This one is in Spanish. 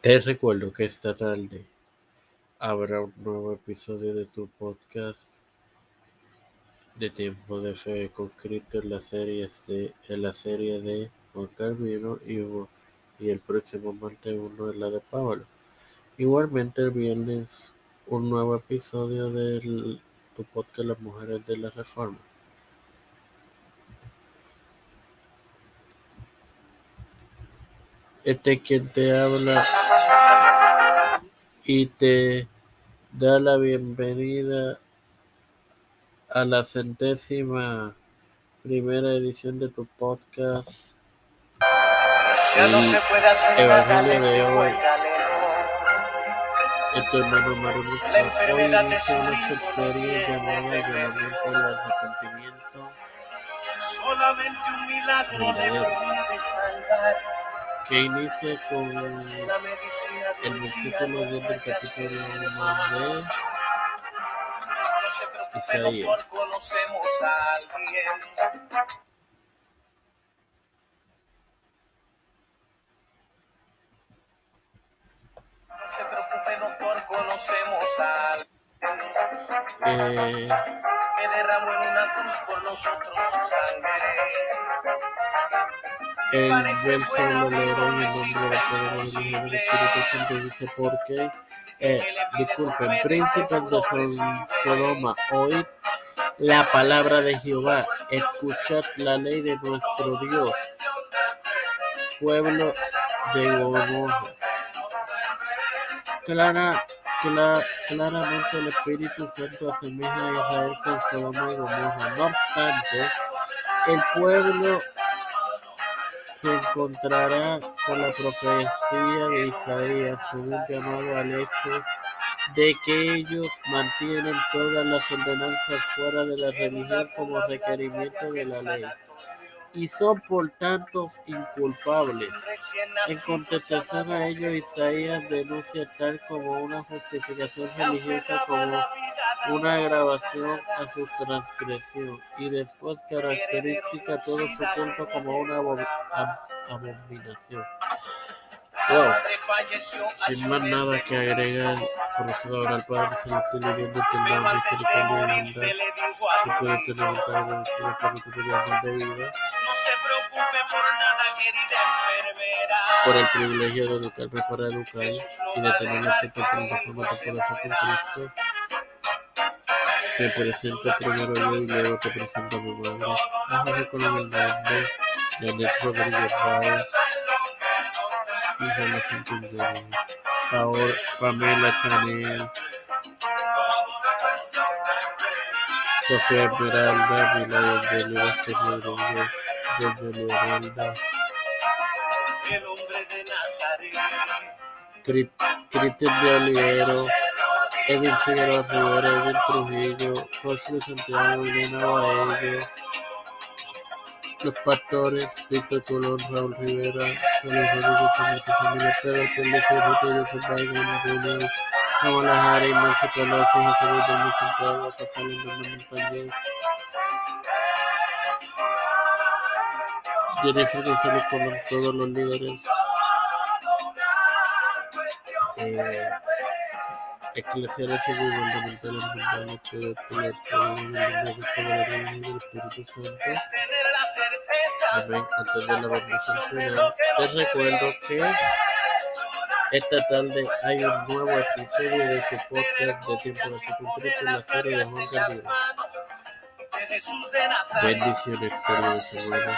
Te recuerdo que esta tarde habrá un nuevo episodio de tu podcast de Tiempo de Fe con Cristo en la serie de, en la serie de Juan Carvino y, y el próximo martes uno en la de Pablo. Igualmente el viernes un nuevo episodio de tu podcast Las Mujeres de la Reforma. Este quien te habla y te da la bienvenida a la centésima primera edición de tu podcast. Ya no se puede hacer Evangelio de hoy. Este hermano enfermedad hoy inicia una subserie llamada Llamamiento al Arrepentimiento, Solamente un milagro le puede salvar. Que inicia con el versículo vida 10 no del capítulo 1 de No se preocupe, Isaías. se preocupe, doctor, conocemos a alguien eh, que derramó en una cruz por nosotros su sangre. El verso lo leeré en el nombre Padre, del Hijo y del Espíritu Santo dice porque eh, disculpen príncipes de Sodoma oíd la palabra de Jehová escuchad la ley de nuestro Dios pueblo de Gomorra Clara, cla- claramente el Espíritu Santo asemeja a Israel con Sodoma y Gomorra. No obstante el pueblo se encontrará con la profecía de Isaías con un llamado al hecho de que ellos mantienen todas las ordenanzas fuera de la religión como requerimiento de la ley y son por tanto inculpables. En contestación a ello, Isaías denuncia tal como una justificación religiosa como una agravación a su transgresión y después característica todo su culto como una abo- ab- abominación. Sin más nada que agregar, procedo ahora al Padre Celestial y Dios de eterna misericordia y bondad, que puede tener un Padre de su espiritualidad de vida, se preocupe por nada, querida enfermera. por el privilegio de educarme para educar y de tener la plataforma temporal con Cristo. Me presento primero yo y luego te presento a mi madre. A José Janet Rodríguez Paola, Pamela Chanel, Sofía Esmeralda, Milagros de Vázquez Rodríguez, El hombre de Nazaret. Cri- Cristian de Olivero, Edwin Figueroa Rivera, Edwin Trujillo, José Santiago, Elena Baello, Los Pastores, Víctor Colón, Raúl Rivera, Carlos Rodríguez, Familia Pedro, Felicio Ruto, José Biden, Junior, Kamala Harris, Nancy Pelosi, José Luis del Santiago, Rafael Hernández Montañez, Jennifer González Colón, todos los líderes eh, eclesiales y gubernamentales mundiales pelear por el nombre del Espíritu Santo. La. Amén. Antes de la bendición final, te recuerdo que esta tarde hay un nuevo episodio de tu podcast de Tiempo de en la serie de Juan Nazaret. Bendiciones, queridos hermanos.